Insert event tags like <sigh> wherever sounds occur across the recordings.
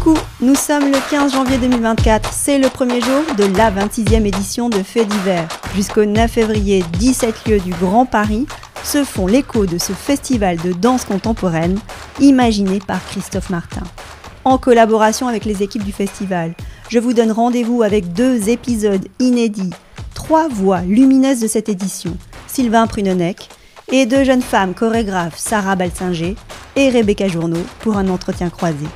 Coucou, nous sommes le 15 janvier 2024, c'est le premier jour de la 26e édition de Faits d'hiver. Jusqu'au 9 février, 17 lieux du Grand Paris se font l'écho de ce festival de danse contemporaine imaginé par Christophe Martin. En collaboration avec les équipes du festival, je vous donne rendez-vous avec deux épisodes inédits, trois voix lumineuses de cette édition, Sylvain Prunonec et deux jeunes femmes chorégraphes, Sarah Balsinger et Rebecca Journeau, pour un entretien croisé.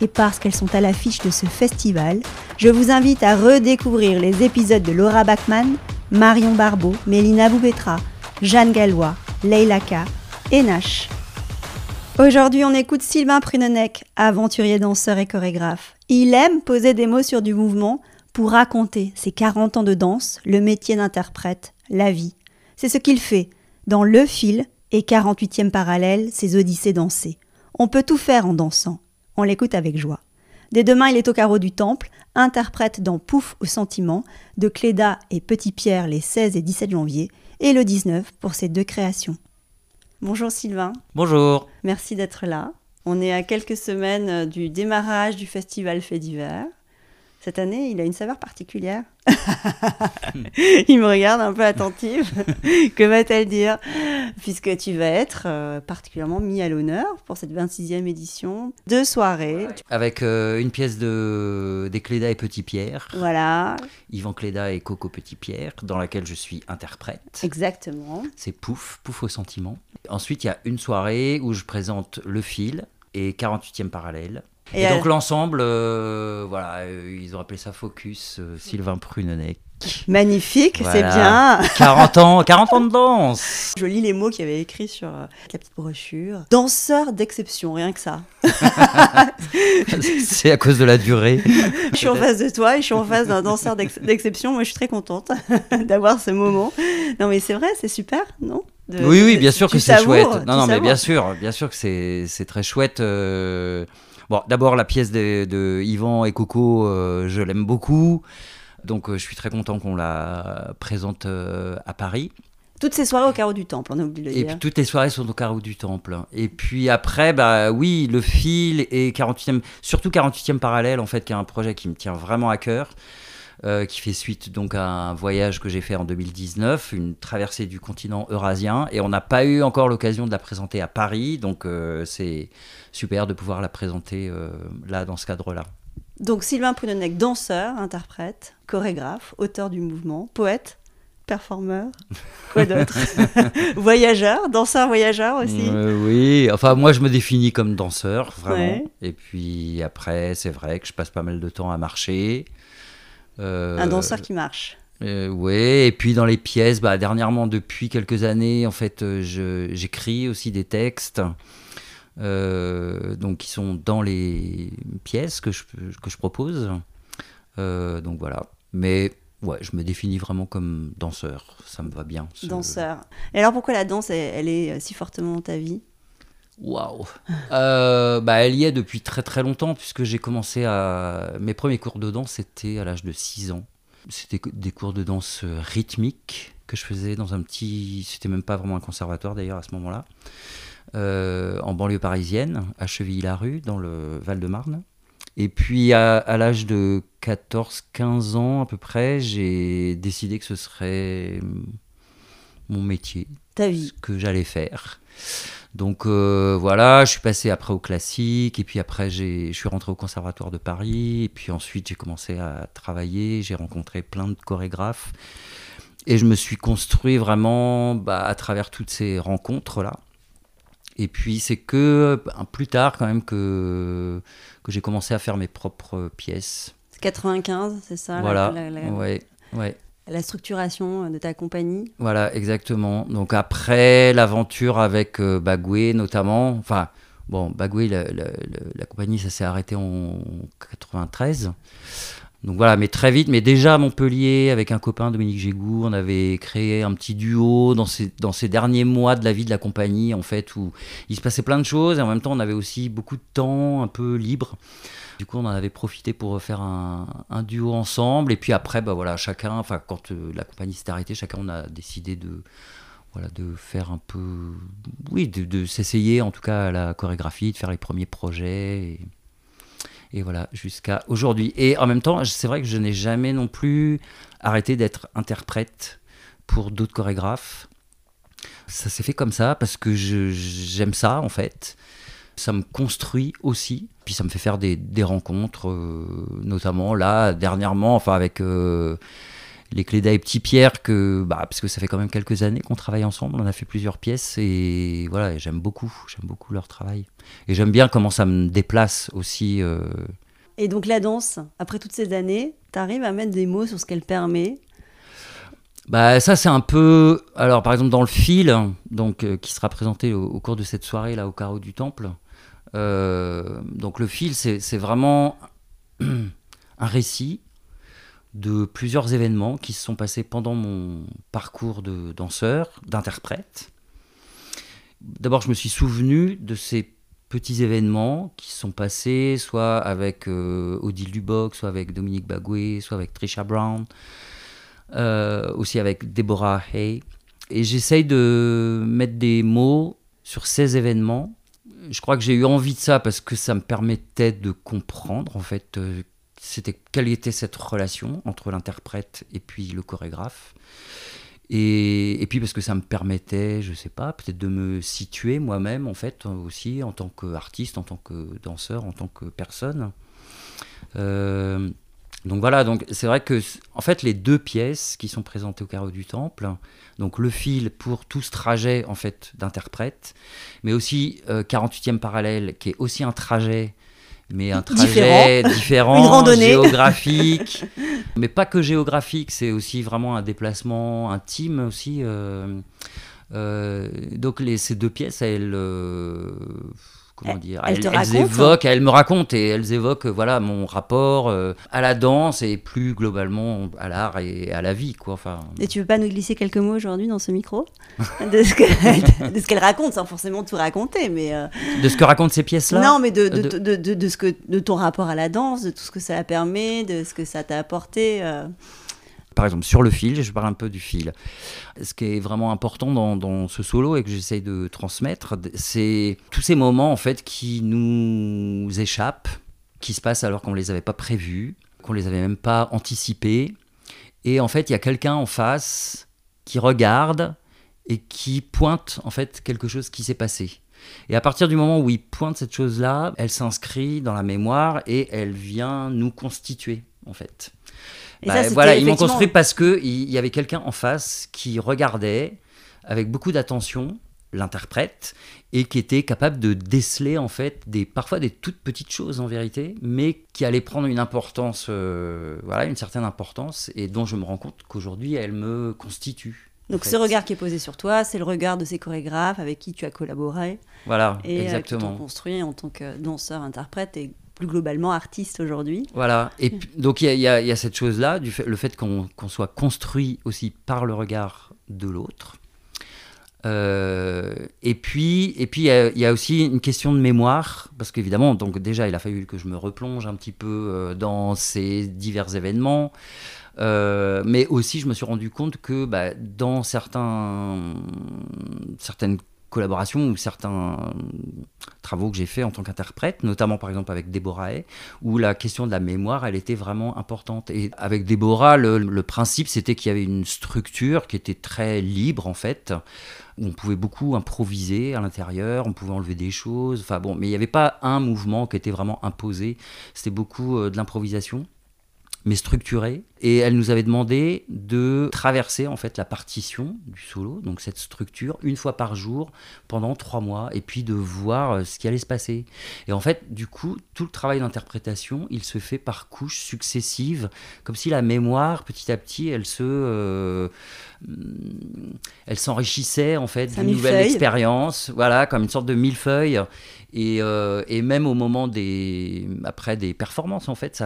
Et parce qu'elles sont à l'affiche de ce festival, je vous invite à redécouvrir les épisodes de Laura Bachmann, Marion Barbeau, Mélina Boubetra, Jeanne Gallois, Leila K et Nash. Aujourd'hui, on écoute Sylvain Prunonec, aventurier danseur et chorégraphe. Il aime poser des mots sur du mouvement pour raconter ses 40 ans de danse, le métier d'interprète, la vie. C'est ce qu'il fait dans Le Fil et 48e parallèle, ses odyssées dansées. On peut tout faire en dansant. On l'écoute avec joie. Dès demain, il est au carreau du temple, interprète dans Pouf au sentiment, de Cléda et Petit Pierre les 16 et 17 janvier, et le 19 pour ces deux créations. Bonjour Sylvain. Bonjour. Merci d'être là. On est à quelques semaines du démarrage du festival Fait d'hiver. Cette année, il a une saveur particulière. <laughs> il me regarde un peu attentif. <laughs> que va-t-elle dire? Puisque tu vas être euh, particulièrement mis à l'honneur pour cette 26e édition. Deux soirées. Avec euh, une pièce de des Cléda et Petit Pierre. Voilà. Yvan Cléda et Coco Petit Pierre, dans laquelle je suis interprète. Exactement. C'est Pouf, Pouf au sentiment. Ensuite, il y a une soirée où je présente Le Fil et 48e parallèle. Et, donc l'ensemble, euh, voilà, euh, ils ont appelé ça Focus, euh, Sylvain Prunenec. Magnifique, c'est bien. <laughs> 40 ans, 40 ans de danse. Je lis les mots qu'il y avait écrits sur la petite brochure. Danseur d'exception, rien que ça. <laughs> c'est à cause de la durée. je suis en face de toi et je suis en face d'un danseur d'exception. Moi, je suis très contente <laughs> d'avoir ce moment. Non, mais c'est vrai, c'est super, non? Oui, oui, bien sûr que c'est chouette. Non, non, mais bien sûr, bien sûr que c'est très chouette. Bon, d'abord, la pièce de, Yvan et Coco, euh, je l'aime beaucoup. Donc, euh, je suis très content qu'on la présente euh, à Paris. Toutes ces soirées au carreau du Temple, on a oublié de le et dire. Et toutes les soirées sont au carreau du Temple. Et puis après, bah oui, le fil et 48e, surtout 48e parallèle, en fait, qui est un projet qui me tient vraiment à cœur. Euh, qui fait suite donc à un voyage que j'ai fait en 2019, une traversée du continent eurasien, et on n'a pas eu encore l'occasion de la présenter à Paris, donc euh, c'est super de pouvoir la présenter euh, là dans ce cadre-là. Donc Sylvain Pounonec, danseur, interprète, chorégraphe, auteur du mouvement, poète, performeur, <laughs> quoi d'autre? <laughs> Voyageur, danseur voyageur aussi? Oui, enfin moi je me définis comme danseur, vraiment. Et puis après, c'est vrai que je passe pas mal de temps à marcher. Euh, un danseur qui marche. Euh, oui, et puis dans les pièces, bah, dernièrement, depuis quelques années, en fait, euh, j'écris aussi des textes. donc qui sont dans les pièces que je, que je propose. donc voilà. Mais ouais, je me définis vraiment comme danseur. Ça me va bien. Danseur. Et alors pourquoi la danse, elle est si fortement dans ta vie? Waouh euh, bah, Elle y est depuis très très longtemps, puisque j'ai commencé à. Mes premiers cours de danse, c'était à l'âge de 6 ans. C'était des cours de danse rythmique que je faisais dans un petit. C'était même pas vraiment un conservatoire d'ailleurs à ce moment-là. Euh, en banlieue parisienne, à Chevilly-la-Rue, dans le Val-de-Marne. Et puis à, l'âge de 14-15 ans à peu près, j'ai décidé que ce serait mon métier. Ta vie. Ce que j'allais faire. Donc euh, voilà, je suis passé après au classique, et puis après je suis rentré au Conservatoire de Paris, et puis ensuite j'ai commencé à travailler, j'ai rencontré plein de chorégraphes, et je me suis construit vraiment bah, à travers toutes ces rencontres-là. Et puis c'est que plus tard quand même que, que j'ai commencé à faire mes propres pièces. 95, c'est ça Voilà, ouais, ouais la structuration de ta compagnie. Voilà, exactement. Donc après l'aventure avec euh, Bagoué notamment, enfin bon, Bagoué, la, compagnie, ça s'est arrêté en 93. Donc voilà, mais très vite, mais déjà à Montpellier, avec un copain, Dominique Gégou, on avait créé un petit duo dans ces, dans ces derniers mois de la vie de la compagnie, en fait, où il se passait plein de choses, et en même temps, on avait aussi beaucoup de temps un peu libre. Du coup, on en avait profité pour faire un, duo ensemble. Et puis après, bah voilà, chacun, quand euh, la compagnie s'est arrêtée, chacun on a décidé de, faire un peu, oui, de, s'essayer en tout cas à la chorégraphie, de faire les premiers projets. Et voilà, jusqu'à aujourd'hui. Et en même temps, c'est vrai que je n'ai jamais non plus arrêté d'être interprète pour d'autres chorégraphes. Ça s'est fait comme ça parce que j'aime ça en fait. Ça me construit aussi, puis ça me fait faire des, rencontres, euh, notamment là, dernièrement, enfin avec euh, les Cléda et Petit Pierre, que, bah, parce que ça fait quand même quelques années qu'on travaille ensemble, on a fait plusieurs pièces, et voilà, j'aime beaucoup, j'aime beaucoup leur travail. Et j'aime bien comment ça me déplace aussi. Euh. Et donc la danse, après toutes ces années, tu arrives à mettre des mots sur ce qu'elle permet bah, ça, c'est un peu. Alors, par exemple, dans le fil, donc, euh, qui sera présenté au, cours de cette soirée, là, au carreau du Temple. Euh, donc, le fil, c'est vraiment <clears throat> un récit de plusieurs événements qui se sont passés pendant mon parcours de danseur, d'interprète. D'abord, je me suis souvenu de ces petits événements qui sont passés, soit avec euh, Odile Duboc, soit avec Dominique Bagoué, soit avec Trisha Brown, euh, aussi avec Deborah Hay. Et j'essaye de mettre des mots sur ces événements. Je crois que j'ai eu envie de ça parce que ça me permettait de comprendre en fait euh, c'était quelle était cette relation entre l'interprète et puis le chorégraphe. Et, et, puis parce que ça me permettait, je sais pas, peut-être de me situer moi-même en fait aussi en tant qu'artiste, en tant que danseur, en tant que personne. Euh, donc voilà, donc c'est vrai que en fait les deux pièces qui sont présentées au carreau du temple, donc le fil pour tout ce trajet en fait d'interprète, mais aussi 48e euh, parallèle qui est aussi un trajet mais un trajet différent, <laughs> géographique, <laughs> mais pas que géographique, c'est aussi vraiment un déplacement intime aussi. Euh, euh, donc les, ces deux pièces, elles, euh, comment dire, elles, évoquent, elles me racontent et elles évoquent voilà mon rapport euh, à la danse et plus globalement à l'art et à la vie quoi. Enfin. Et tu veux pas nous glisser quelques mots aujourd'hui dans ce micro <laughs> de ce qu'elle qu raconte, sans forcément tout raconter, mais euh, de ce que racontent ces pièces là. Non, mais de de, de, de, de, ce que de ton rapport à la danse, de tout ce que ça permet, de ce que ça t'a apporté. Euh par exemple sur le fil, je parle un peu du fil. Ce qui est vraiment important dans, ce solo et que j'essaye de transmettre, c'est tous ces moments en fait qui nous échappent, qui se passent alors qu'on ne les avait pas prévus, qu'on les avait même pas anticipés. Et en fait, il y a quelqu'un en face qui regarde et qui pointe en fait quelque chose qui s'est passé. Et à partir du moment où il pointe cette chose-là, elle s'inscrit dans la mémoire et elle vient nous constituer en fait. Bah, voilà, ils m'ont construit parce que il y avait quelqu'un en face qui regardait avec beaucoup d'attention l'interprète et qui était capable de déceler en fait des parfois des toutes petites choses en vérité mais qui allaient prendre une importance euh, voilà une certaine importance et dont je me rends compte qu'aujourd'hui elle me constitue donc ce regard qui est posé sur toi c'est le regard de ces chorégraphes avec qui tu as collaboré voilà et exactement euh, qui construit en tant que danseur interprète et plus globalement artiste aujourd'hui. Voilà, et donc il y, a cette chose-là, le fait qu'on soit construit aussi par le regard de l'autre. Euh, et puis, et puis il y, a aussi une question de mémoire, parce qu'évidemment, donc déjà, il a fallu que je me replonge un petit peu euh, dans ces divers événements. Euh, mais aussi, je me suis rendu compte que bah, dans certains, certaines collaborations ou certains travaux que j'ai fait en tant qu'interprète, notamment par exemple avec Déborah Hay, où la question de la mémoire, elle était vraiment importante. Et avec Déborah, le, principe, c'était qu'il y avait une structure qui était très libre en fait, où on pouvait beaucoup improviser à l'intérieur, on pouvait enlever des choses, enfin bon, mais il n'y avait pas un mouvement qui était vraiment imposé, c'était beaucoup euh, de l'improvisation mais structurée. Et elle nous avait demandé de traverser en fait la partition du solo, donc cette structure, une fois par jour pendant trois mois, et puis de voir euh, ce qui allait se passer. Et en fait, du coup, tout le travail d'interprétation, il se fait par couches successives, comme si la mémoire, petit à petit, elle se, euh, elle s'enrichissait en fait d'une nouvelle expérience, voilà, comme une sorte de millefeuille. Et, euh, et, même au moment des après des performances en fait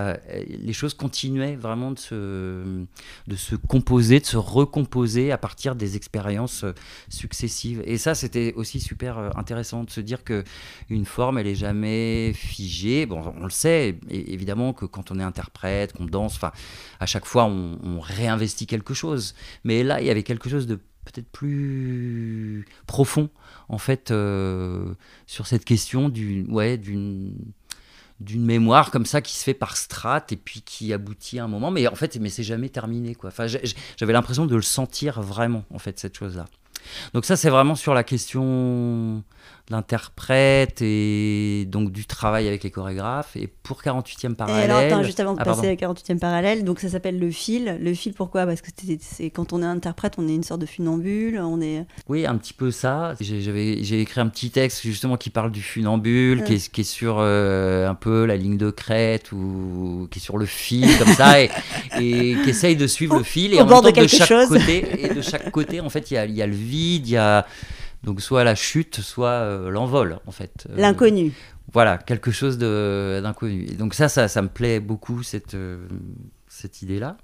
les choses continuaient vraiment de se composer de se recomposer à partir des expériences successives. Et ça c'était aussi super euh, intéressant de se dire que une forme elle est jamais figée. Bon on le sait évidemment que quand on est interprète qu'on danse à chaque fois on, réinvestit quelque chose. Mais là il y avait quelque chose de peut-être plus profond en fait euh, sur cette question d'une mémoire comme ça qui se fait par strat et puis qui aboutit à un moment. Mais en fait, mais c'est jamais terminé quoi. J'avais l'impression de le sentir vraiment en fait cette chose-là. Donc ça, c'est vraiment sur la question l'interprète et donc du travail avec les chorégraphes. Et pour 48e parallèle. Et alors, attends, juste avant de ah, passer à 48e parallèle, donc ça s'appelle le fil. Le fil, pourquoi? Parce que c'est quand on est interprète, on est une sorte de funambule. On est... Oui, un petit peu ça. J'ai écrit un petit texte justement qui parle du funambule, qui, est, qui, est, sur euh, un peu la ligne de crête ou qui est sur le fil comme ça et, <laughs> et qui essaye de suivre le fil. Et en bord de, chaque côté, et de chaque côté, en fait, il y a, y a le vide, il y a donc soit la chute, soit euh, l'envol, en fait. Euh, L'inconnu. Voilà, quelque chose d'inconnu. Et donc ça, ça, ça, me plaît beaucoup, cette, euh, cette idée-là.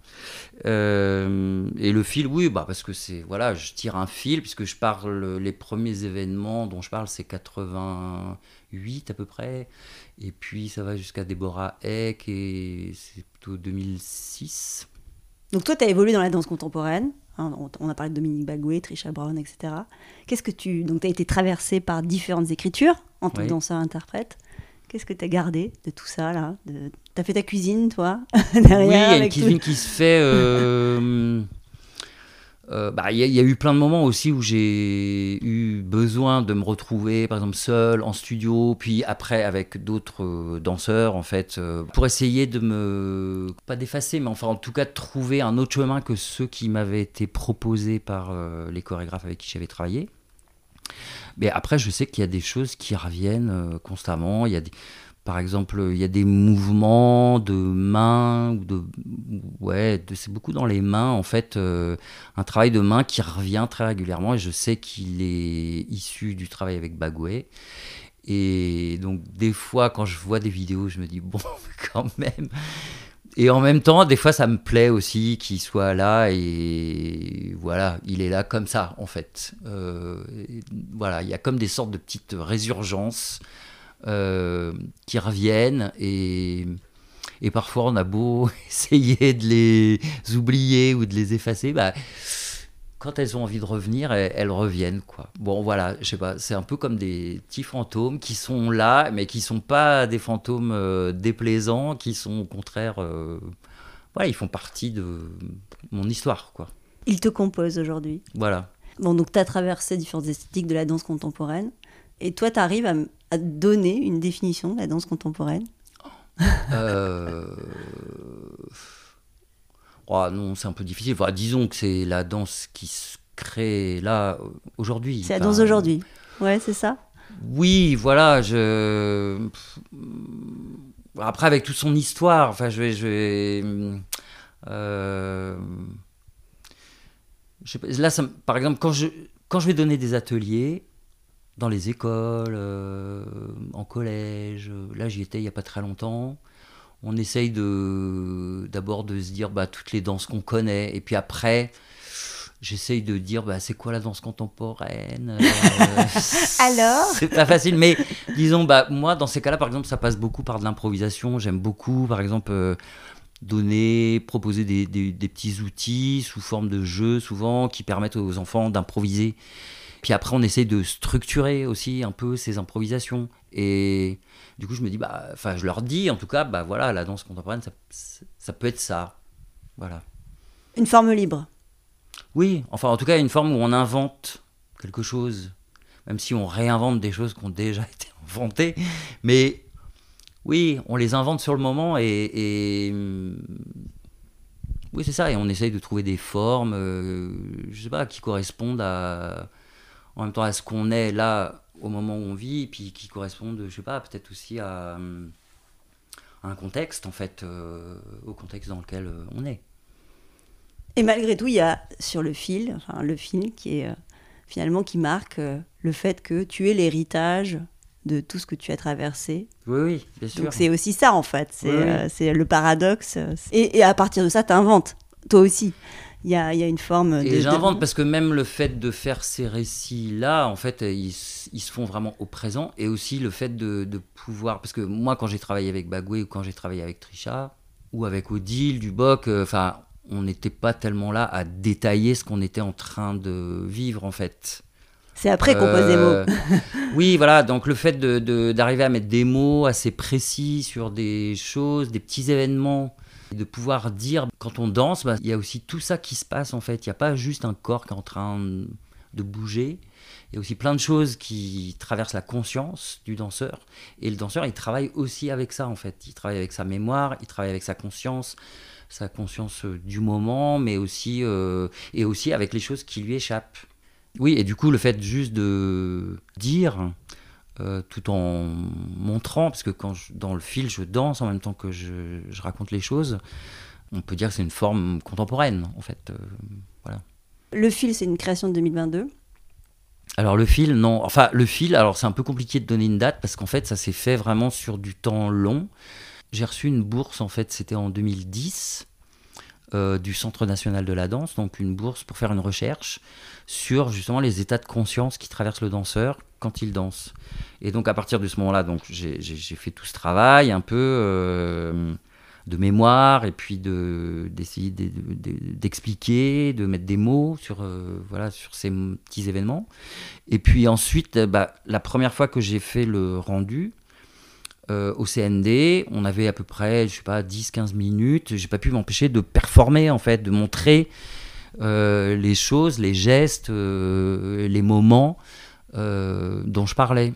et le fil, oui, bah, parce que c'est, voilà, je tire un fil, puisque je parle, les premiers événements dont je parle, c'est 88 à peu près. Et puis ça va jusqu'à Déborah Eck, et c'est plutôt 2006. Donc toi, tu as évolué dans la danse contemporaine. Hein, on a parlé de Dominique Bagoué, Trisha Brown, etc. Qu'est-ce que tu. Donc, tu as été traversé par différentes écritures en tant que danseur-interprète. Qu'est-ce que tu as gardé de tout ça, là? De... Tu as fait ta cuisine, toi <laughs> derrière, Oui, il y a une cuisine qui se fait. <laughs> Euh, Euh, bah, il y, a eu plein de moments aussi où j'ai eu besoin de me retrouver, par exemple, seul en studio, puis après avec d'autres euh, danseurs, en fait, euh, pour essayer de me, pas d'effacer, mais enfin, en tout cas, de trouver un autre chemin que ceux qui m'avaient été proposés par les chorégraphes avec qui j'avais travaillé. Mais après, je sais qu'il y a des choses qui reviennent constamment. Il y a des par exemple, il y a des mouvements de mains, ouais, c'est beaucoup dans les mains en fait, euh, un travail de main qui revient très régulièrement et je sais qu'il est issu du travail avec Bagoué. Et donc des fois quand je vois des vidéos, je me dis bon <laughs> quand même. Et en même temps, des fois ça me plaît aussi qu'il soit là et voilà, il est là comme ça en fait. Euh, voilà, il y a comme des sortes de petites résurgences. Euh, qui reviennent et, et parfois on a beau <laughs> essayer de les oublier ou de les effacer, bah, quand elles ont envie de revenir, elles, reviennent quoi. Bon voilà, je sais pas, c'est un peu comme des petits fantômes qui sont là, mais qui sont pas des fantômes euh, déplaisants, qui sont au contraire, euh, voilà, ils font partie de mon histoire quoi. Ils te composent aujourd'hui. Voilà. Bon donc tu as traversé différentes esthétiques de la danse contemporaine. Et toi, tu arrives à, donner une définition de la danse contemporaine? Euh... oh, Non, c'est un peu difficile. disons que c'est la danse qui se crée là, aujourd'hui. C'est la danse d'aujourd'hui. Ouais, c'est ça Oui, voilà. Je... Après, avec toute son histoire, enfin, je vais. Je vais euh... je là, ça, par exemple, quand je, quand je vais donner des ateliers, dans les écoles, euh, en collège. Là, j'y étais il n'y a pas très longtemps. On essaye de d'abord de se dire bah, toutes les danses qu'on connaît. Et puis après, j'essaye de dire bah, c'est quoi la danse contemporaine euh, <laughs> Alors? C'est pas facile, mais disons, bah, moi, dans ces cas-là, par exemple, ça passe beaucoup par de l'improvisation. J'aime beaucoup, par exemple. Euh, donner, proposer des, des, petits outils sous forme de jeux souvent qui permettent aux enfants d'improviser puis après, on essaie de structurer aussi un peu ces improvisations. Et du coup, je me dis, bah, enfin, je leur dis, en tout cas, bah voilà, la danse contemporaine, ça, ça peut être ça. Voilà. Une forme libre. Oui, enfin, en tout cas, une forme où on invente quelque chose, même si on réinvente des choses qui ont déjà <laughs> été inventées. Mais oui, on les invente sur le moment et, et oui, c'est ça. Et on essaye de trouver des formes, euh, je sais pas, qui correspondent à en même temps à ce qu'on est là au moment où on vit, et puis qui correspondent, je sais pas, peut-être aussi à, un contexte, en fait, euh, au contexte dans lequel euh, on est. Et malgré tout, il y a sur le fil, enfin le film qui est euh, finalement qui marque le fait que tu es l'héritage de tout ce que tu as traversé. Oui, oui, bien sûr. Donc c'est aussi ça en fait, c'est le paradoxe. Et, et, à partir de ça, tu inventes, toi aussi il y a, y a, une forme. Et j'invente parce que même le fait de faire ces récits-là, en fait, ils, ils, se font vraiment au présent. Et aussi le fait de, de pouvoir. Parce que moi, quand j'ai travaillé avec Bagoué ou quand j'ai travaillé avec Trisha ou avec Odile, Duboc, euh, on n'était pas tellement là à détailler ce qu'on était en train de vivre, en fait. C'est après qu'on pose des mots. Euh, <laughs> oui, voilà. Donc le fait d'arriver de, d'arriver à mettre des mots assez précis sur des choses, des petits événements, de pouvoir dire quand on danse, bah, il y a aussi tout ça qui se passe en fait. Il n'y a pas juste un corps qui est en train de bouger. Il y a aussi plein de choses qui traversent la conscience du danseur. Et le danseur, il travaille aussi avec ça en fait. Il travaille avec sa mémoire, il travaille avec sa conscience sa conscience du moment, mais aussi, euh, et aussi avec les choses qui lui échappent. Oui, et du coup, le fait juste de dire, euh, tout en montrant, parce que quand dans le fil, je danse en même temps que je, raconte les choses, on peut dire que c'est une forme contemporaine, en fait. Euh, voilà. Le fil, c'est une création de 2022 alors le fil, non. Enfin, le fil, alors c'est un peu compliqué de donner une date parce qu'en fait, ça s'est fait vraiment sur du temps long. J'ai reçu une bourse, en fait, c'était en 2010. Euh, du Centre national de la danse, donc une bourse pour faire une recherche sur justement les états de conscience qui traversent le danseur quand il danse. Et donc à partir de ce moment-là, donc j'ai fait tout ce travail un peu euh, de mémoire et puis d'essayer d'expliquer, de, mettre des mots sur euh, voilà sur ces petits événements. Et puis ensuite, bah, la première fois que j'ai fait le rendu, euh, au CND, on avait à peu près, je sais pas, 10-15 minutes. J'ai pas pu m'empêcher de performer, en fait, de montrer euh, les choses, les gestes, euh, les moments dont je parlais.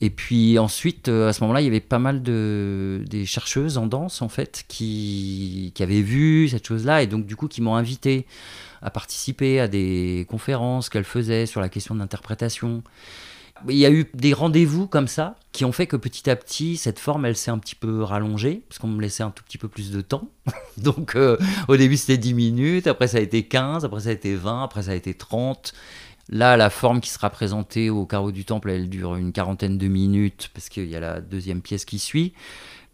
Et puis ensuite, à ce moment-là, il y avait pas mal de des chercheuses en danse, en fait, qui, qui avaient vu cette chose-là et donc du coup qui m'ont invité à participer à des conférences qu'elles faisaient sur la question de l'interprétation. Il y a eu des rendez-vous comme ça qui ont fait que petit à petit, cette forme, elle s'est un petit peu rallongée, parce qu'on me laissait un tout petit peu plus de temps. <laughs> Donc euh, au début, c'était 10 minutes, après ça a été 15, après ça a été 20, après ça a été 30. Là, la forme qui sera présentée au carreau du temple, elle dure une quarantaine de minutes, parce qu'il y a la deuxième pièce qui suit.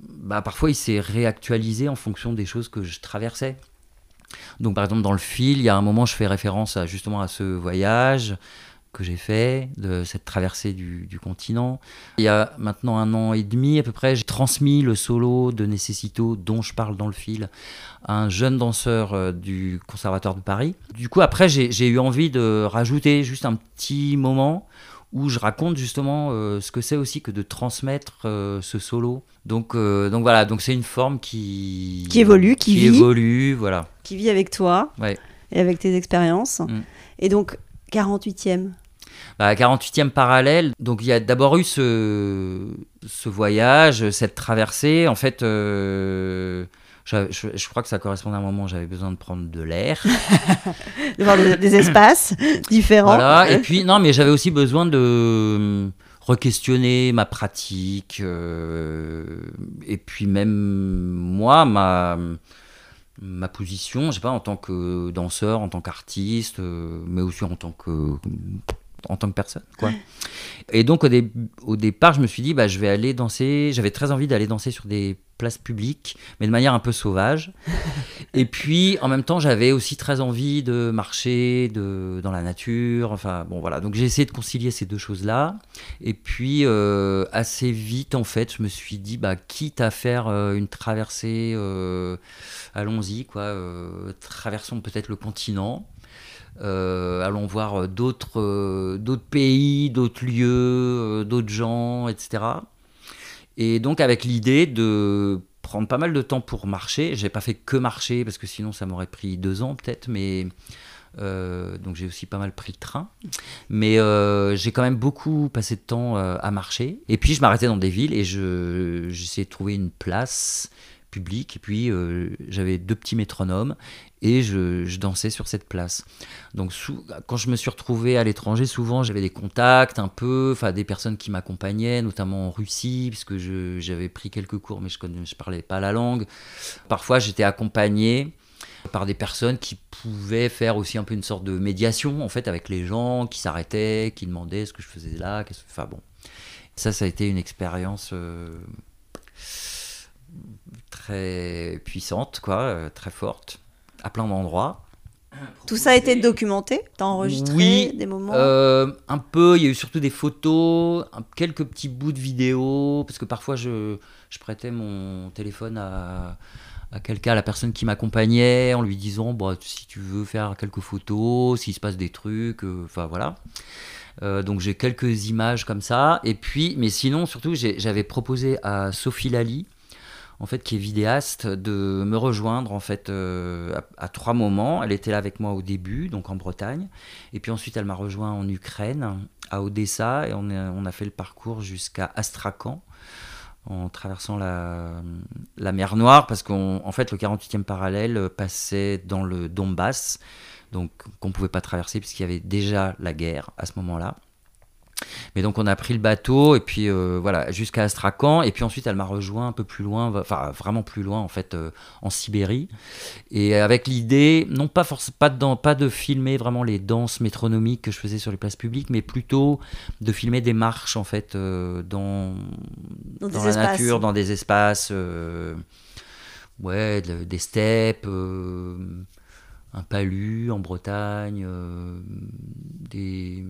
Bah, parfois, il s'est réactualisé en fonction des choses que je traversais. Donc, par exemple, dans le fil, il y a un moment, je fais référence à, justement à ce voyage, que j'ai fait, de cette traversée du, continent. Il y a maintenant un an et demi à peu près, j'ai transmis le solo de Necessito dont je parle dans le fil à un jeune danseur euh, du Conservatoire de Paris. Du coup, après, j'ai eu envie de rajouter juste un petit moment où je raconte justement euh, ce que c'est aussi que de transmettre euh, ce solo. Donc, donc voilà, donc c'est une forme qui qui évolue, qui, vit, évolue, voilà, qui vit avec toi ouais. et avec tes expériences. Mm. Et donc 48e bah, 48e parallèle, donc il y a d'abord eu ce, ce voyage, cette traversée. En fait, euh, je, crois que ça correspond à un moment où j'avais besoin de prendre de l'air. <laughs> de voir des espaces <laughs> différents. Voilà, et puis, non, mais j'avais aussi besoin de euh, re-questionner ma pratique, euh, et puis même moi, ma ma position, je sais pas, en tant que danseur, en tant qu'artiste, mais aussi en tant que en tant que personne. Quoi. Et donc au, départ, je me suis dit, bah, je vais aller danser. J'avais très envie d'aller danser sur des places publiques, mais de manière un peu sauvage. <laughs> Et puis en même temps, j'avais aussi très envie de marcher de, dans la nature. Enfin bon voilà, donc j'ai essayé de concilier ces deux choses-là. Et puis euh, assez vite, en fait, je me suis dit, bah, quitte à faire euh, une traversée, euh, allons-y, quoi. traversons peut-être le continent. Euh, allons voir d'autres euh, d'autres pays, d'autres lieux, euh, d'autres gens, etc. Et donc avec l'idée de prendre pas mal de temps pour marcher. J'ai pas fait que marcher parce que sinon ça m'aurait pris deux ans peut-être, mais donc j'ai aussi pas mal pris le train. Mais j'ai quand même beaucoup passé de temps à marcher. Et puis je m'arrêtais dans des villes et j'essayais de trouver une place publique. Et puis j'avais deux petits métronomes et je, dansais sur cette place. Donc quand je me suis retrouvé à l'étranger, souvent j'avais des contacts un peu, enfin des personnes qui m'accompagnaient, notamment en Russie, puisque j'avais pris quelques cours, mais je ne parlais pas la langue. Parfois j'étais accompagné par des personnes qui pouvaient faire aussi un peu une sorte de médiation en fait avec les gens qui s'arrêtaient, qui demandaient ce que je faisais là, enfin bon. Ça, ça a été une expérience euh, très puissante, quoi, euh, très forte à plein d'endroits. Tout ça a été documenté T'as enregistré oui, des moments euh, Un peu, il y a eu surtout des photos, quelques petits bouts de vidéos, parce que parfois je, je prêtais mon téléphone à, à quelqu'un, à la personne qui m'accompagnait, en lui disant bah, si tu veux faire quelques photos, s'il se passe des trucs, euh, enfin voilà. Euh, donc j'ai quelques images comme ça. Et puis, mais sinon, surtout, j'avais proposé à Sophie Lally, en fait, qui est vidéaste, de me rejoindre en fait euh, à, trois moments. Elle était là avec moi au début, donc en Bretagne, et puis ensuite elle m'a rejoint en Ukraine, à Odessa, et on a, fait le parcours jusqu'à Astrakhan en traversant la, la mer Noire, parce qu'en fait le 48e parallèle passait dans le Donbass, donc qu'on ne pouvait pas traverser puisqu'il y avait déjà la guerre à ce moment-là. Mais donc on a pris le bateau et puis euh, voilà jusqu'à Astrakhan et puis ensuite elle m'a rejoint un peu plus loin, enfin vraiment plus loin en fait euh, en Sibérie. Et avec l'idée non pas forcément pas de, pas de filmer vraiment les danses métronomiques que je faisais sur les places publiques, mais plutôt de filmer des marches en fait euh, dans dans, la nature, dans des espaces ouais des steppes un palu en Bretagne, euh, des,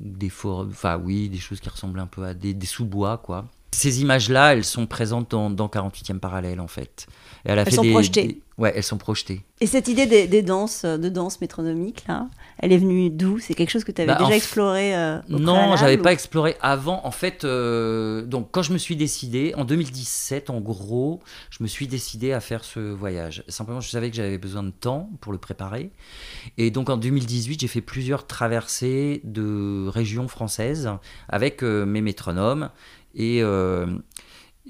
des forêts, enfin oui, des choses qui ressemblent un peu à des, des sous-bois, quoi. Ces images-là, elles sont présentes dans, dans 48e parallèle, en fait. elle a elles sont projetées. Ouais, elles sont projetées. Et cette idée des, danses, de danse métronomique, là, elle est venue d'où? C'est quelque chose que tu avais bah, déjà exploré euh, Non, j'avais pas exploré avant. En fait, euh, donc quand je me suis décidé, en 2017, en gros, je me suis décidé à faire ce voyage. Simplement, je savais que j'avais besoin de temps pour le préparer. Et donc en 2018, j'ai fait plusieurs traversées de régions françaises avec euh, mes métronomes. Et,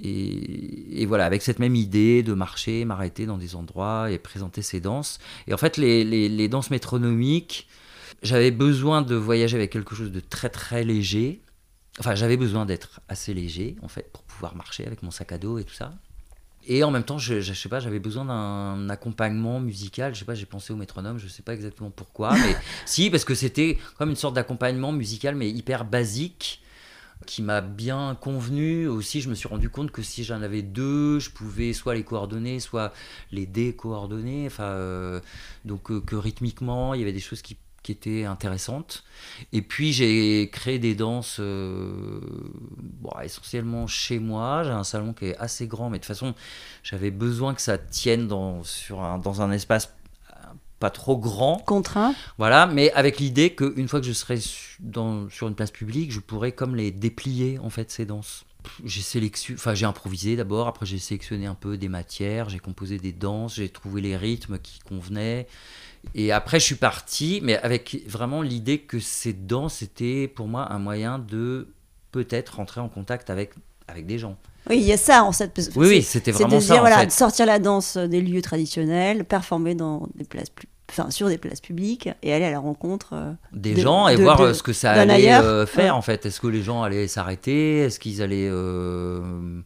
et, voilà, avec cette même idée de marcher, m'arrêter dans des endroits et présenter ces danses. Et en fait, les, les, danses métronomiques, j'avais besoin de voyager avec quelque chose de très très léger. Enfin, j'avais besoin d'être assez léger, en fait, pour pouvoir marcher avec mon sac à dos et tout ça. Et en même temps, sais pas, j'avais besoin d'un accompagnement musical. Je sais pas, j'ai pensé au métronome, je sais pas exactement pourquoi, mais <laughs> si, parce que c'était comme une sorte d'accompagnement musical, mais hyper basique qui m'a bien convenu. Aussi, je me suis rendu compte que si j'en avais deux, je pouvais soit les coordonner, soit les décoordonner. Enfin, euh, donc euh, que rythmiquement, il y avait des choses qui, qui étaient intéressantes. Et puis j'ai créé des danses euh, essentiellement chez moi. J'ai un salon qui est assez grand, mais de toute façon, j'avais besoin que ça tienne dans, sur un, dans un espace pas trop grand. Contraint. Voilà, mais avec l'idée qu'une fois que je serai dans, sur une place publique, je pourrais comme les déplier, en fait, ces danses. J'ai sélectionné, enfin j'ai improvisé d'abord, après j'ai sélectionné un peu des matières, j'ai composé des danses, j'ai trouvé les rythmes qui convenaient. Et après je suis parti, mais avec vraiment l'idée que ces danses étaient pour moi un moyen de peut-être rentrer en contact avec, avec des gens. Oui, il y a ça en fait. Oui, oui c'était vraiment ça. voilà, sortir la danse des lieux traditionnels, performer dans des places plus Enfin, sur des places publiques et aller à la rencontre euh, des gens et voir euh, ce que ça allait euh, faire en fait. Est-ce que les gens allaient s'arrêter? Est-ce qu'ils allaient me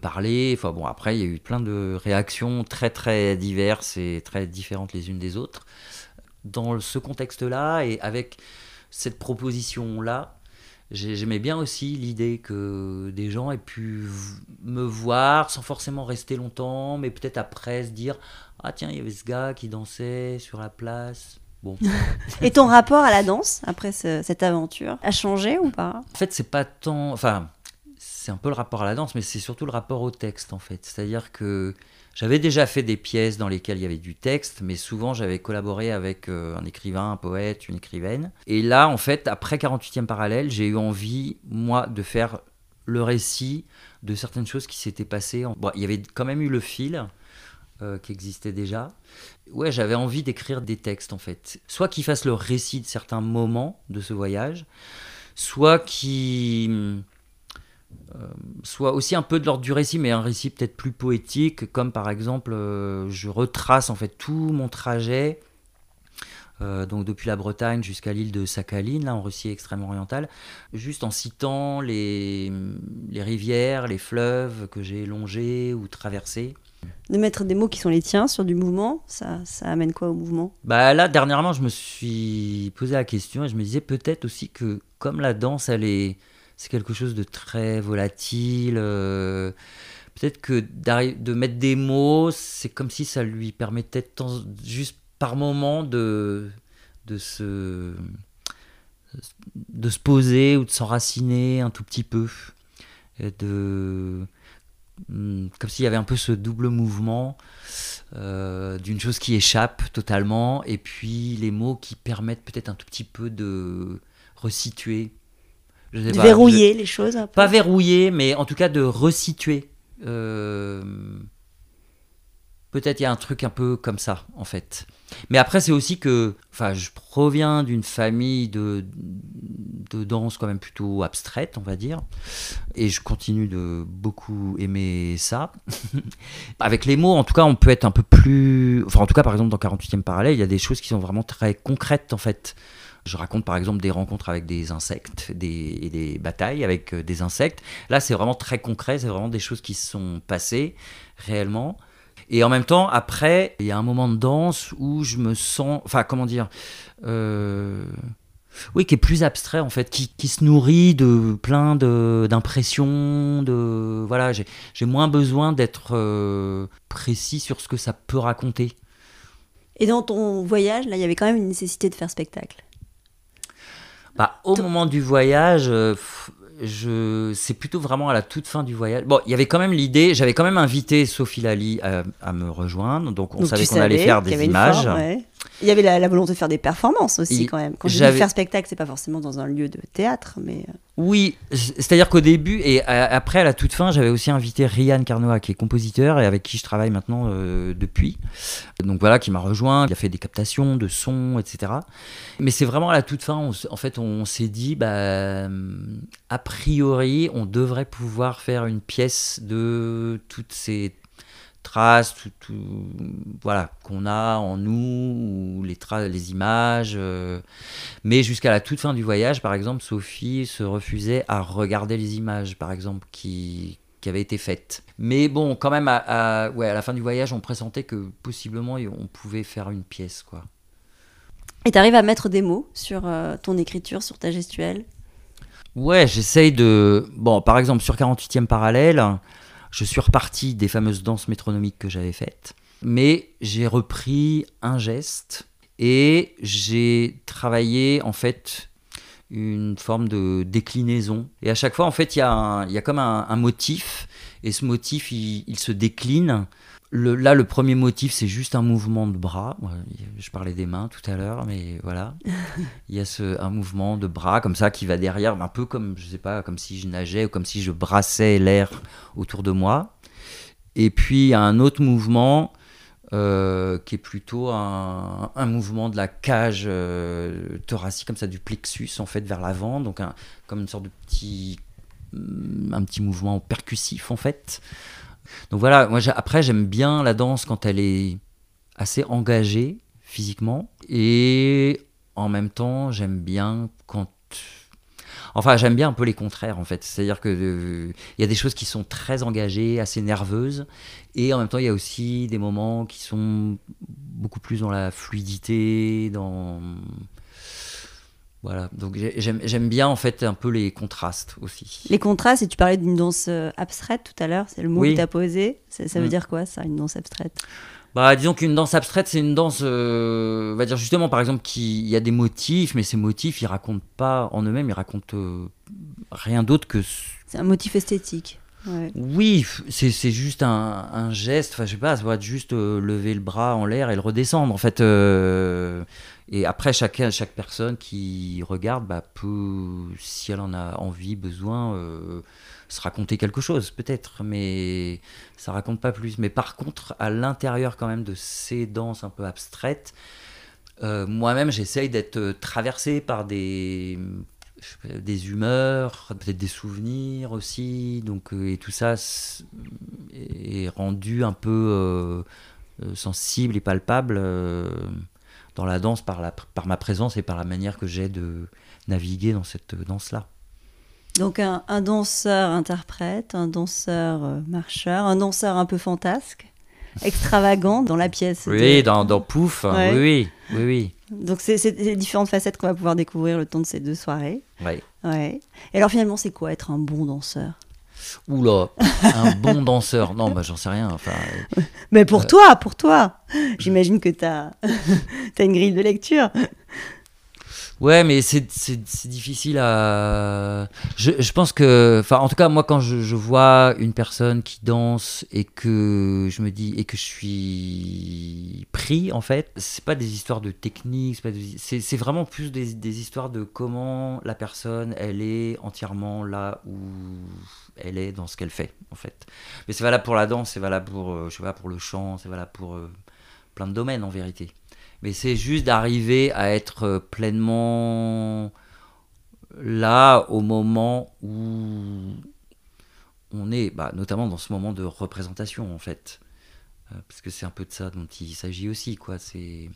parler? Enfin bon, après il y a eu plein de réactions très très diverses et très différentes les unes des autres. Dans ce contexte-là et avec cette proposition-là, J'aimais bien aussi l'idée que des gens aient pu me voir sans forcément rester longtemps, mais peut-être après se dire Ah, tiens, il y avait ce gars qui dansait sur la place. Bon. <laughs> Et ton rapport à la danse après cette aventure a changé ou pas? En fait, c'est pas tant. Enfin, c'est un peu le rapport à la danse, mais c'est surtout le rapport au texte en fait. C'est-à-dire que j'avais déjà fait des pièces dans lesquelles il y avait du texte, mais souvent j'avais collaboré avec euh, un écrivain, un poète, une écrivaine. Et là, en fait, après 48e parallèle, j'ai eu envie, moi, de faire le récit de certaines choses qui s'étaient passées. Il y avait quand même eu le fil. Euh, qui existait déjà. Ouais, j'avais envie d'écrire des textes en fait. Soit qui fassent le récit de certains moments de ce voyage, soit qui soit aussi un peu de l'ordre du récit, mais un récit peut-être plus poétique, comme par exemple, euh, je retrace en fait tout mon trajet, euh, donc depuis la Bretagne jusqu'à l'île de Sakhaline, là en Russie extrême orientale, juste en citant les, les rivières, les fleuves que j'ai longés ou traversés. De mettre des mots qui sont les tiens sur du mouvement, ça, ça amène quoi au mouvement? Bah là, dernièrement, je me suis posé la question et je me disais peut-être aussi que comme la danse, elle est c'est quelque chose de très volatile. Euh, peut-être que de mettre des mots, c'est comme si ça lui permettait juste par moment de, de, se, de se poser ou de s'enraciner un tout petit peu. Et de, hmm, comme s'il y avait un peu ce double mouvement euh, d'une chose qui échappe totalement, et puis les mots qui permettent peut-être un tout petit peu de resituer. Je de verrouiller les choses un peu. Pas verrouiller, mais en tout cas de resituer. Euh, peut-être il y a un truc un peu comme ça, en fait. Mais après, c'est aussi que, enfin, je proviens d'une famille de, de danse quand même plutôt abstraite, on va dire, et je continue de beaucoup aimer ça. <laughs> Avec les mots, en tout cas, on peut être un peu plus, enfin, en tout cas, par exemple, dans 48e parallèle, il y a des choses qui sont vraiment très concrètes, en fait. Je raconte par exemple des rencontres avec des insectes des, et des batailles avec euh, des insectes. Là, c'est vraiment très concret, c'est vraiment des choses qui se sont passées réellement. Et en même temps, après, il y a un moment de danse où je me sens, enfin, comment dire, euh, oui, qui est plus abstrait en fait, qui, qui se nourrit de plein d'impressions, de, voilà, j'ai moins besoin d'être euh, précis sur ce que ça peut raconter. Et dans ton voyage, là, il y avait quand même une nécessité de faire spectacle. Bah, au moment du voyage, euh, je, c'est plutôt vraiment à la toute fin du voyage. Bon, il y avait quand même l'idée, j'avais quand même invité Sophie Lali à, me rejoindre, donc on savait qu'on allait faire des images. Il y avait la, volonté de faire des performances aussi quand même. Quand je dis faire spectacle, c'est pas forcément dans un lieu de théâtre, mais. Euh. Oui, c'est-à-dire qu'au début et après à la toute fin, j'avais aussi invité Rian Carnoa qui est compositeur et avec qui je travaille maintenant euh, depuis. Donc voilà, qui m'a rejoint, il a fait des captations de sons, etc. Mais c'est vraiment à la toute fin, en fait, on s'est dit, bah, a priori, on devrait pouvoir faire une pièce de toutes ces traces, tout, voilà, qu'on a en nous, ou les, les images. Euh. Mais jusqu'à la toute fin du voyage, par exemple, Sophie se refusait à regarder les images, par exemple, qui, qui avaient été faites. Mais bon, quand même, à, ouais, à la fin du voyage, on pressentait que possiblement on pouvait faire une pièce, quoi. Et tu arrives à mettre des mots sur euh, ton écriture, sur ta gestuelle? Ouais, j'essaye de. Bon, par exemple, sur 48e parallèle, je suis reparti des fameuses danses métronomiques que j'avais faites, mais j'ai repris un geste et j'ai travaillé en fait une forme de déclinaison. Et à chaque fois, en fait, il y, a comme un, motif, et ce motif, il se décline là, le premier motif, c'est juste un mouvement de bras. Je parlais des mains tout à l'heure, mais voilà. <laughs> Il y a ce, un mouvement de bras comme ça qui va derrière, un peu comme, je sais pas, comme si je nageais ou comme si je brassais l'air autour de moi. Et puis, il y a un autre mouvement euh, qui est plutôt un, mouvement de la cage euh, thoracique, comme ça, du plexus, en fait, vers l'avant. Donc, comme une sorte de petit, un petit mouvement percussif, en fait. Donc voilà, moi après j'aime bien la danse quand elle est assez engagée physiquement et en même temps j'aime bien quand Enfin, j'aime bien un peu les contraires en fait. C'est-à-dire que euh, il y a des choses qui sont très engagées, assez nerveuses, et en même temps il y a aussi des moments qui sont beaucoup plus dans la fluidité, dans voilà, donc j'aime bien en fait un peu les contrastes aussi. Les contrastes, et tu parlais d'une danse euh, abstraite tout à l'heure, c'est le mot que tu as posé. Ça, veut mm. dire quoi ça, une danse abstraite? Bah, disons qu'une danse abstraite, c'est une danse, euh, on va dire justement par exemple qu'il y a des motifs, mais ces motifs, ils racontent pas en eux-mêmes, ils racontent euh, rien d'autre que. C'est un motif esthétique. Oui, c'est juste un, geste, enfin je sais pas, ça va être juste lever le bras en l'air et le redescendre. En fait, et après, chacun, chaque personne qui regarde bah, peut, si elle en a envie, besoin, euh, se raconter quelque chose, peut-être, mais ça raconte pas plus. Mais par contre, à l'intérieur quand même de ces danses un peu abstraites, euh, moi-même, j'essaye d'être traversé par des, des humeurs, peut-être des souvenirs aussi, donc, euh, et tout ça est rendu un peu sensible et palpable dans la danse par, la, par ma présence et par la manière que j'ai de naviguer dans cette danse-là. Donc un, danseur interprète, un danseur euh, marcheur, un danseur un peu fantasque, extravagant dans la pièce. <laughs> Oui, dans, dans, <laughs> Pouf, oui, oui, oui, oui. Donc c'est les différentes facettes qu'on va pouvoir découvrir le temps de ces deux soirées. Oui. Ouais. Et alors finalement, c'est quoi être un bon danseur? Oula, un bon danseur. Non, bah, j'en sais rien. Enfin, Mais pour euh, toi, pour toi. J'imagine que tu as... <laughs> as une grille de lecture. Ouais, mais c'est difficile à. Je, je pense que. Enfin, en tout cas, moi, quand je, je, vois une personne qui danse et que je me dis. et que je suis pris, en fait, c'est pas des histoires de technique, c'est vraiment plus des, des, histoires de comment la personne, elle est entièrement là où elle est dans ce qu'elle fait, en fait. Mais c'est valable pour la danse, c'est valable pour, euh, je sais pas, pour le chant, c'est valable pour euh, plein de domaines, en vérité mais c'est juste d'arriver à être pleinement là au moment où on est, bah, notamment dans ce moment de représentation en fait. Euh, parce que c'est un peu de ça dont il s'agit aussi, quoi. C'est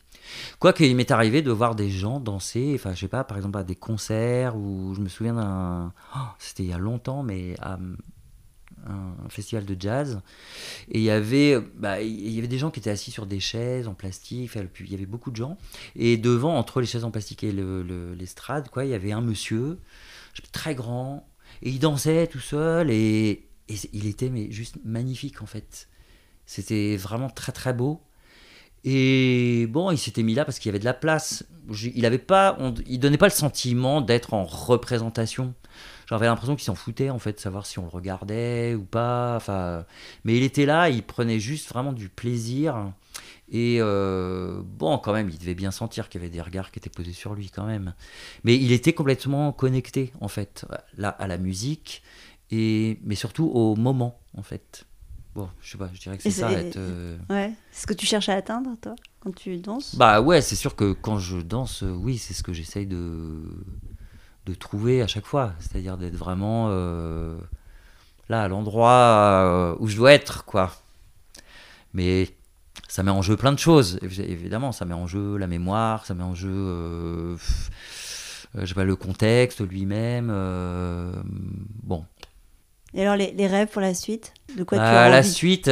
quoi qu'il m'est arrivé de voir des gens danser, enfin, je sais pas, par exemple à des concerts où je me souviens d'un, oh, c'était il y a longtemps, mais à, un, festival de jazz. Et il y avait, bah, il y avait des gens qui étaient assis sur des chaises en plastique. il y avait beaucoup de gens. Et devant, entre les chaises en plastique et l'estrade, quoi, il y avait un monsieur très grand. Et il dansait tout seul. Et, il était mais juste magnifique en fait. C'était vraiment très très beau. Et bon, il s'était mis là parce qu'il y avait de la place. Il avait pas, il donnait pas le sentiment d'être en représentation. J'avais l'impression qu'il s'en foutait en fait, de savoir si on le regardait ou pas. Enfin, mais il était là, il prenait juste vraiment du plaisir. Et euh, bon, quand même, il devait bien sentir qu'il y avait des regards qui étaient posés sur lui quand même. Mais il était complètement connecté en fait, là, à la musique et mais surtout au moment en fait. Bon, je sais pas, je dirais que c'est ça. Être, euh, Ouais. C'est ce que tu cherches à atteindre, toi, quand tu danses? Bah ouais, c'est sûr que quand je danse, oui, c'est ce que j'essaye de, de trouver à chaque fois. C'est-à-dire d'être vraiment euh, là, à l'endroit euh, où je dois être, quoi. Mais ça met en jeu plein de choses, évidemment. Ça met en jeu la mémoire, ça met en jeu euh, je sais le contexte lui-même. bon. Et alors, les, rêves pour la suite? De quoi tu as La suite,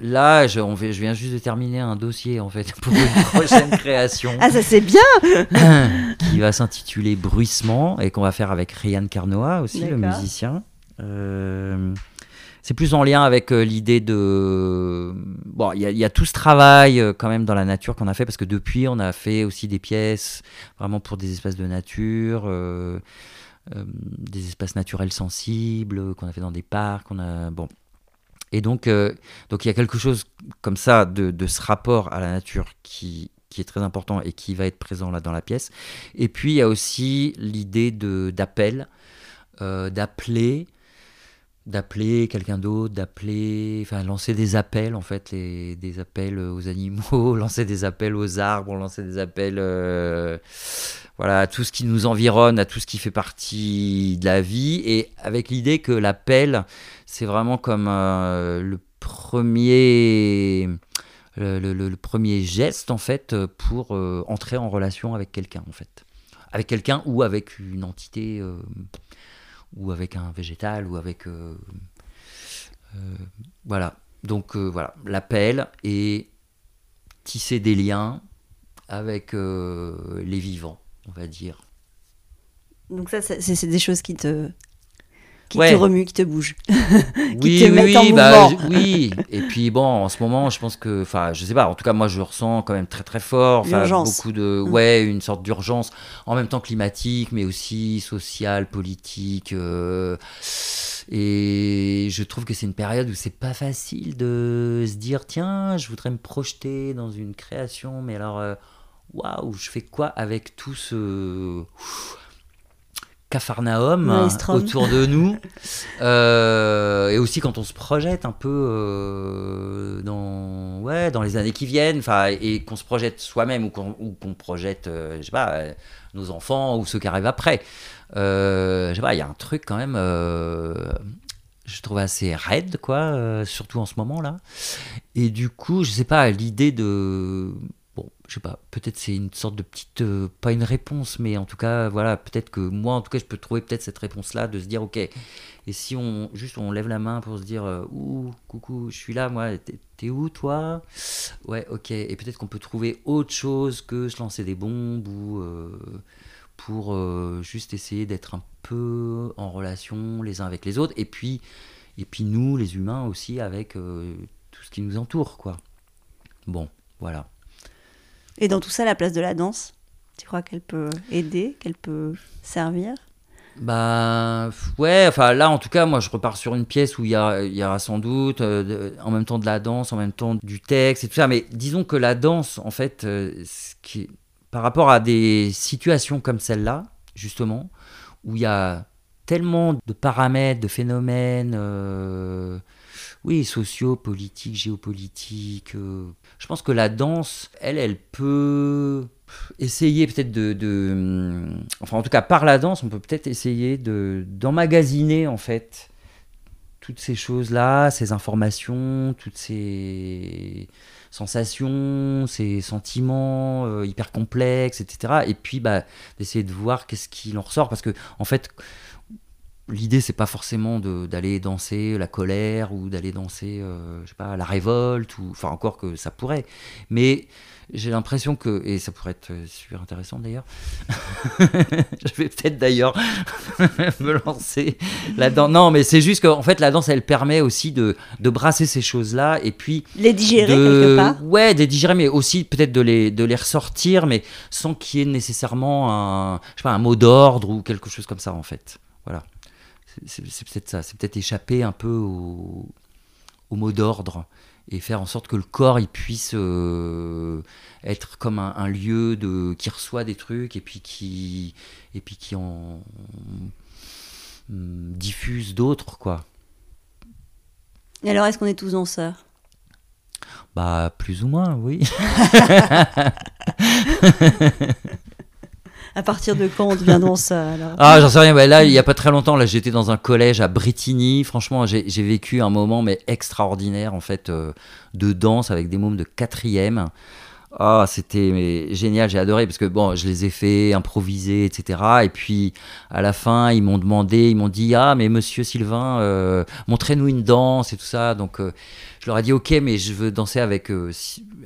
Là, je, on, je, viens juste de terminer un dossier en fait pour une <laughs> prochaine création. Ah, ça c'est bien <coughs> Qui va s'intituler Bruissement et qu'on va faire avec Ryan Carnoa aussi, le musicien. Euh, c'est plus en lien avec euh, l'idée de. Bon, il y, a tout ce travail euh, quand même dans la nature qu'on a fait parce que depuis, on a fait aussi des pièces vraiment pour des espaces de nature. des espaces naturels sensibles qu'on a fait dans des parcs, on a bon et donc, euh, donc il y a quelque chose comme ça de, ce rapport à la nature qui, qui est très important et qui va être présent là dans la pièce. Et puis il y a aussi l'idée d'appel, euh, d'appeler, d'appeler quelqu'un d'autre, d'appeler, enfin lancer des appels en fait, les, des appels aux animaux, <laughs> lancer des appels aux arbres, lancer des appels, euh, voilà, à tout ce qui nous environne, à tout ce qui fait partie de la vie, et avec l'idée que l'appel c'est vraiment comme euh, le premier. Geste en fait pour euh, entrer en relation avec quelqu'un en fait avec quelqu'un ou avec une entité euh, ou avec un végétal ou avec voilà. Donc voilà l'appel et tisser des liens avec les vivants on va dire. Donc ça c'est des choses qui te qui te remue, qui te bouge, <laughs> qui oui, te oui, en bah, oui. Et puis bon, en ce moment, je pense que, enfin, je sais pas. En tout cas, moi, je ressens quand même très très fort, beaucoup de, mmh. ouais, une sorte d'urgence, en même temps climatique, mais aussi sociale, politique. Euh, et je trouve que c'est une période où c'est pas facile de se dire, tiens, je voudrais me projeter dans une création, mais alors, euh, waouh, je fais quoi avec tout ce Capharnaüm autour de <laughs> nous. Euh, et aussi quand on se projette un peu euh, dans, ouais, dans les années qui viennent, et qu'on se projette soi-même ou qu'on projette, euh, je sais pas, nos enfants ou ceux qui arrivent après. je sais pas, il y a un truc quand même, je trouve assez raide, quoi, surtout en ce moment-là. Et du coup, je sais pas, l'idée de je sais pas, peut-être c'est une sorte de petite, euh, pas une réponse, mais en tout cas, voilà, peut-être que moi, en tout cas, je peux trouver peut-être cette réponse-là, de se dire, ok, et si on, juste on lève la main pour se dire, euh, ouh, coucou, je suis là, moi, t'es où, toi? Ouais, ok, et peut-être qu'on peut trouver autre chose que se lancer des bombes ou euh, pour juste essayer d'être un peu en relation les uns avec les autres, et puis, et puis nous, les humains aussi, avec tout ce qui nous entoure, quoi. Bon, voilà. Et dans tout ça, la place de la danse Tu crois qu'elle peut aider, qu'elle peut servir? Bah ouais, enfin là en tout cas, moi je repars sur une pièce où il y, y aura sans doute euh, en même temps de la danse, en même temps du texte et tout ça. Mais disons que la danse, en fait, euh, par rapport à des situations comme celle-là, justement, où il y a tellement de paramètres, de phénomènes, euh, oui, sociaux, politiques, géopolitiques. je pense que la danse, elle, elle peut essayer peut-être de, hum, enfin en tout cas par la danse, on peut peut-être essayer de d'emmagasiner en fait toutes ces choses-là, ces informations, toutes ces sensations, ces sentiments euh, hyper complexes, etc. Et puis bah, d'essayer de voir qu'est-ce qui en ressort, parce que en fait l'idée c'est pas forcément d'aller danser la colère ou d'aller danser euh, je sais pas la révolte ou enfin encore que ça pourrait mais j'ai l'impression que, et ça pourrait être super intéressant d'ailleurs, <laughs> je vais peut-être d'ailleurs <laughs> me lancer là-dedans. Non, mais c'est juste qu'en fait, la danse, elle permet aussi de, de brasser ces choses-là et puis. Les digérer quelque part Ouais, de les digérer, mais aussi peut-être de les, de les ressortir, mais sans qu'il y ait nécessairement un, je sais pas, un mot d'ordre ou quelque chose comme ça, en fait. Voilà. C'est peut-être ça, c'est peut-être échapper un peu au, au mot d'ordre et faire en sorte que le corps il puisse euh, être comme un, lieu de qui reçoit des trucs et puis qui et puis qui en mm, diffuse d'autres quoi. Et alors est-ce qu'on est tous danseurs? Bah plus ou moins oui. <laughs> <laughs> À partir de quand on devient danseur Ah, j'en sais rien. là, il n'y a pas très longtemps, là, j'étais dans un collège à Brittany. Franchement, j'ai vécu un moment mais extraordinaire en fait euh, de danse avec des mômes de quatrième. Ah, c'était génial, j'ai adoré parce que bon, je les ai fait improviser, etc. Et puis à la fin, ils m'ont demandé, ils m'ont dit ah mais Monsieur Sylvain, euh, montrez-nous une danse et tout ça. Donc euh, je leur ai dit ok, mais je veux danser avec euh,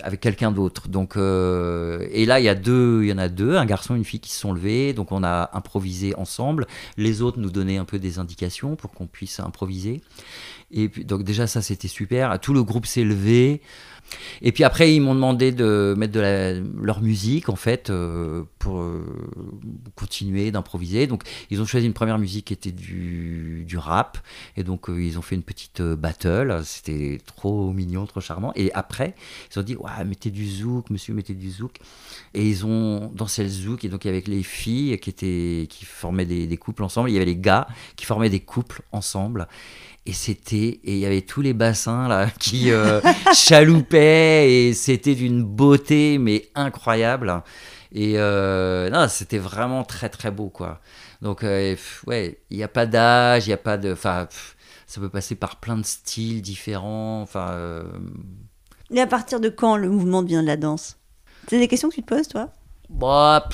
avec quelqu'un d'autre. Donc et là il y a deux, il y en a deux, un garçon, et une fille qui se sont levés. Donc on a improvisé ensemble. Les autres nous donnaient un peu des indications pour qu'on puisse improviser. Et puis donc déjà ça c'était super. Tout le groupe s'est levé. Et puis après, ils m'ont demandé de mettre de leur musique, en fait, euh, pour euh, continuer d'improviser. Donc, ils ont choisi une première musique qui était du, rap. Et donc, euh, ils ont fait une petite battle. C'était trop mignon, trop charmant. Et après, ils ont dit, ouais, mettez du zouk, monsieur, mettez du zouk. Et ils ont dansé le zouk. Et donc, avec les filles qui, étaient, qui formaient des couples ensemble, il y avait les gars qui formaient des couples ensemble et c'était et il y avait tous les bassins là <laughs> qui euh, <laughs> chaloupaient et c'était d'une beauté mais incroyable. Et euh, non c'était vraiment très très beau quoi. Donc euh, ouais il n'y a pas d'âge il n'y a pas de enfin ça peut passer par plein de styles différents enfin et à partir de quand le mouvement devient de la danse? C'est des questions que tu te poses toi? Bah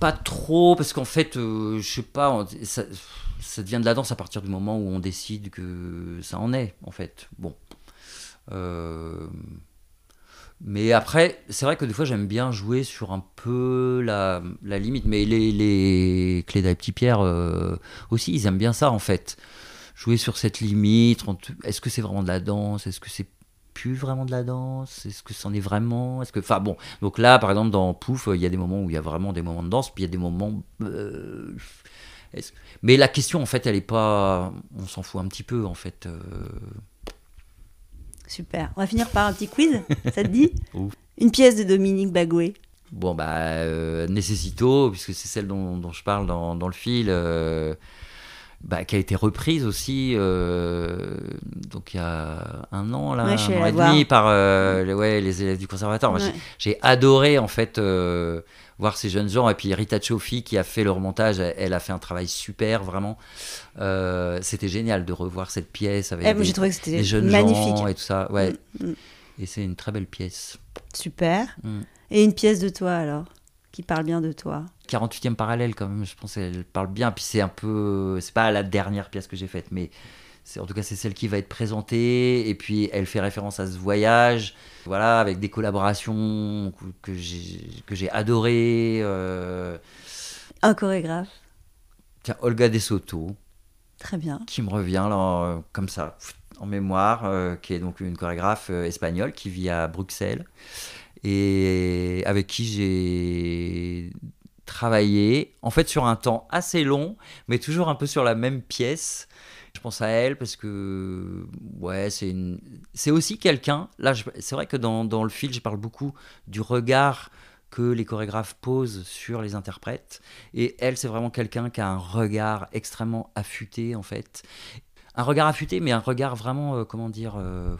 pas trop parce qu'en fait je sais pas ça, ça devient de la danse à partir du moment où on décide que ça en est, en fait. Bon. Euh, mais après, c'est vrai que des fois, j'aime bien jouer sur un peu la, limite. Mais les, les clés des petits pierres euh, aussi, ils aiment bien ça, en fait. Jouer sur cette limite. Est-ce que c'est vraiment de la danse? Est-ce que c'est plus vraiment de la danse? Est-ce que c'en est vraiment? Est-ce que, enfin bon, donc là, par exemple, dans Pouf, il y a des moments où il y a vraiment des moments de danse, puis il y a des moments euh, mais la question, en fait, elle est pas. On s'en fout un petit peu, en fait. Euh. Super. On va finir par un petit quiz. Ça te dit <laughs> Une pièce de Dominique Bagoué. Bon, bah, euh, Necessito, puisque c'est celle dont, je parle dans, dans le fil. Euh, bah, qui a été reprise aussi donc il y a un an là un an et demi par les, ouais, les élèves du conservatoire j'ai adoré en fait voir ces jeunes gens. Et puis Rita Chofi qui a fait le remontage, elle, a fait un travail super, vraiment. Euh, c'était génial de revoir cette pièce avec eh, des, jeunes gens et tout ça. Ouais. Mm, mm. Et c'est une très belle pièce. Super. Mm. Et une pièce de toi alors? Qui parle bien de toi 48e parallèle quand même, je pense qu'elle parle bien. Puis c'est un peu, c'est pas la dernière pièce que j'ai faite, mais en tout cas c'est celle qui va être présentée. Et puis elle fait référence à ce voyage voilà, avec des collaborations que j'ai adorées. Euh. Un chorégraphe Tiens, Olga Desoto. Très bien. Qui me revient là, comme ça, en mémoire, euh, qui est donc une chorégraphe euh, espagnole qui vit à Bruxelles et avec qui j'ai travailler, en fait sur un temps assez long, mais toujours un peu sur la même pièce. Je pense à elle parce que ouais, c'est c'est aussi quelqu'un. Là, c'est vrai que dans, dans le film, je parle beaucoup du regard que les chorégraphes posent sur les interprètes. Et elle, c'est vraiment quelqu'un qui a un regard extrêmement affûté, en fait. Un regard affûté, mais un regard vraiment, euh, comment dire, euh,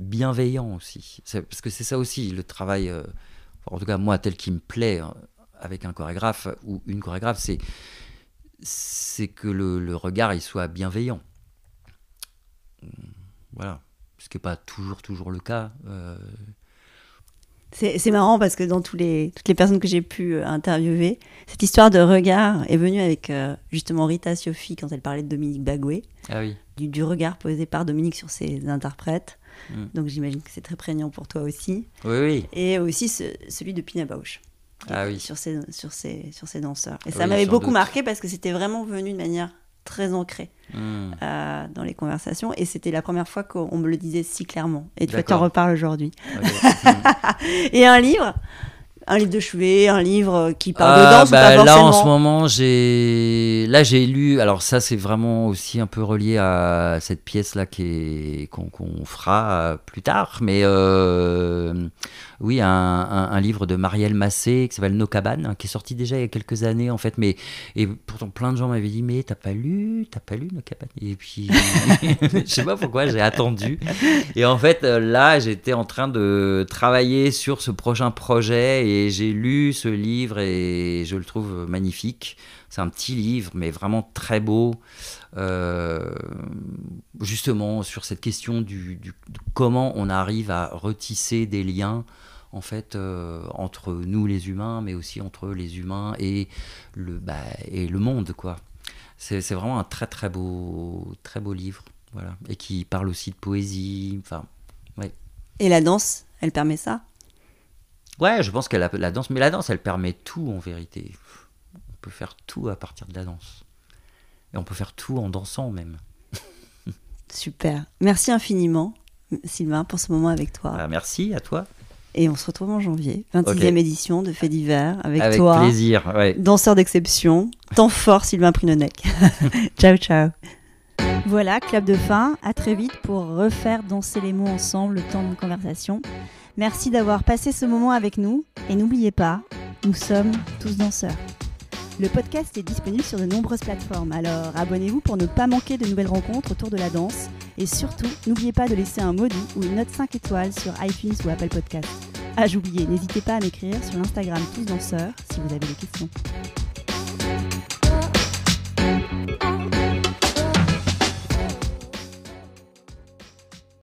bienveillant aussi. Parce que c'est ça aussi, le travail, euh, en tout cas moi, tel qui me plaît avec un chorégraphe ou une chorégraphe, c'est c'est que le, le, regard il soit bienveillant. Voilà, ce qui n'est pas toujours toujours le cas. C'est marrant parce que dans tous les, toutes les personnes que j'ai pu euh, interviewer, cette histoire de regard est venue avec euh, justement Rita Sophie quand elle parlait de Dominique Bagoué. Ah oui. Du, regard posé par Dominique sur ses interprètes. Hmm. Donc j'imagine que c'est très prégnant pour toi aussi. Oui, oui. Et aussi celui de Pina Bausch. Ah oui. Sur ses, sur ses, sur ses danseurs. Et ça m'avait beaucoup marqué parce que c'était vraiment venu de manière très ancré hmm. euh, dans les conversations. Et c'était la première fois qu'on me le disait si clairement. Et tu t'en reparles aujourd'hui. <laughs> et un livre? Un livre de chevet, un livre qui parle de ah, danse bah, Là, en ce moment, j'ai là j'ai lu. Alors ça, c'est vraiment aussi un peu relié à cette pièce là qu'on fera plus tard. Mais euh, oui, un, livre de Marielle Massé qui s'appelle Nos cabanes, qui est sorti déjà il y a quelques années en fait. Mais et pourtant plein de gens m'avaient dit mais t'as pas lu, t'as pas lu Nos cabanes. Et puis <laughs> je sais pas pourquoi j'ai attendu. Et en fait là, j'étais en train de travailler sur ce prochain projet et j'ai lu ce livre et je le trouve magnifique. C'est un petit livre, mais vraiment très beau, euh, justement sur cette question du, de comment on arrive à retisser des liens en fait euh, entre nous les humains, mais aussi entre les humains et le, bah, et le monde, quoi. C'est vraiment un très très beau, très beau livre, voilà, et qui parle aussi de poésie, enfin, ouais. Et la danse, elle permet ça? Ouais, je pense qu'elle a la danse, mais la danse, elle permet tout en vérité. On peut faire tout à partir de la danse. Et on peut faire tout en dansant même. Super. Merci infiniment, Sylvain, pour ce moment avec toi. Ah, merci à toi. Et on se retrouve en janvier, 26e édition de Fait divers avec, avec toi. Avec plaisir, ouais. Danseur d'exception, temps fort Sylvain Prinonec. <laughs> ciao, ciao. Voilà, clap de fin. À très vite pour refaire danser les mots ensemble le temps d'une conversation. Merci d'avoir passé ce moment avec nous et n'oubliez pas, nous sommes tous danseurs. Le podcast est disponible sur de nombreuses plateformes, alors abonnez-vous pour ne pas manquer de nouvelles rencontres autour de la danse et surtout, n'oubliez pas de laisser un mot ou une note 5 étoiles sur iTunes ou Apple Podcast. Ah, j'oubliais, n'hésitez pas à m'écrire sur l'Instagram Tous Danseurs si vous avez des questions.